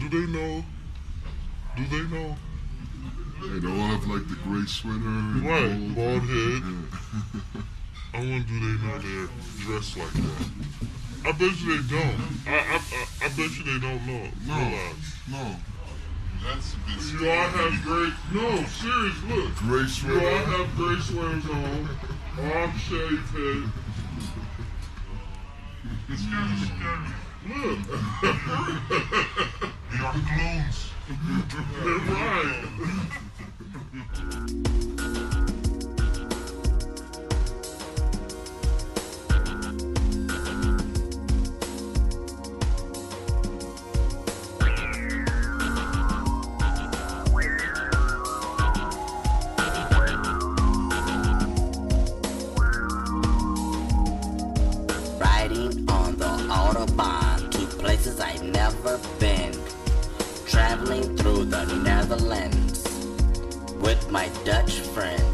Do they know? Do they know? Hey, don't have like the gray sweater. and Right, bald head. Yeah. I wonder do they know they're dressed like that? I bet you they don't. I I, I, I bet you they don't know. No. Realize. no, That's a bit You all have gray. No, serious. Look. gray You all sweater. have gray sweaters on. Arm shaved head. It's kind of scary. Hmm. Look. They are clones. They're right. the Netherlands with my Dutch friends.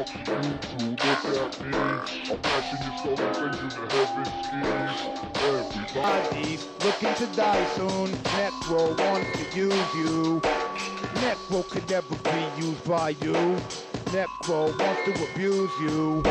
Who the fuck are you to look at me? I'm bashing your skull and send you to heaven skis. Everybody. looking to die soon. Necro wants to use you. Necro could never be used by you. Necro wants to abuse you.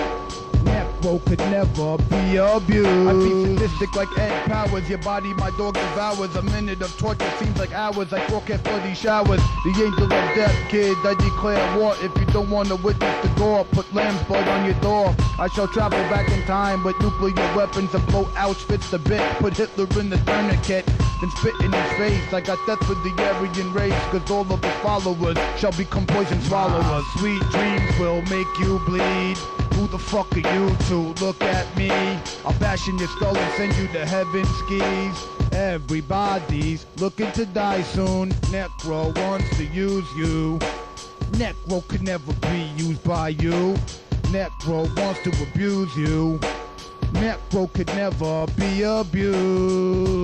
Could never be abused. I be sadistic like Ed Powers. Your body, my dog devours. A minute of torture seems like hours. I forecast for these showers. The angel of death, kid. I declare war. If you don't want to witness the gore, put lamb's blood on your door. I shall travel back in time with nuclear weapons and blow Auschwitz the bit. Put Hitler in the tourniquet, then spit in his face. I got death for the Aryan race, cause all of his followers shall become poison swallowers. Sweet dreams will make you bleed. Who the fuck are you to look at me? I'll bash in your skull and send you to heaven skis. Everybody's looking to die soon. Necro wants to use you. Necro could never be used by you. Necro wants to abuse you. Necro could never be abused.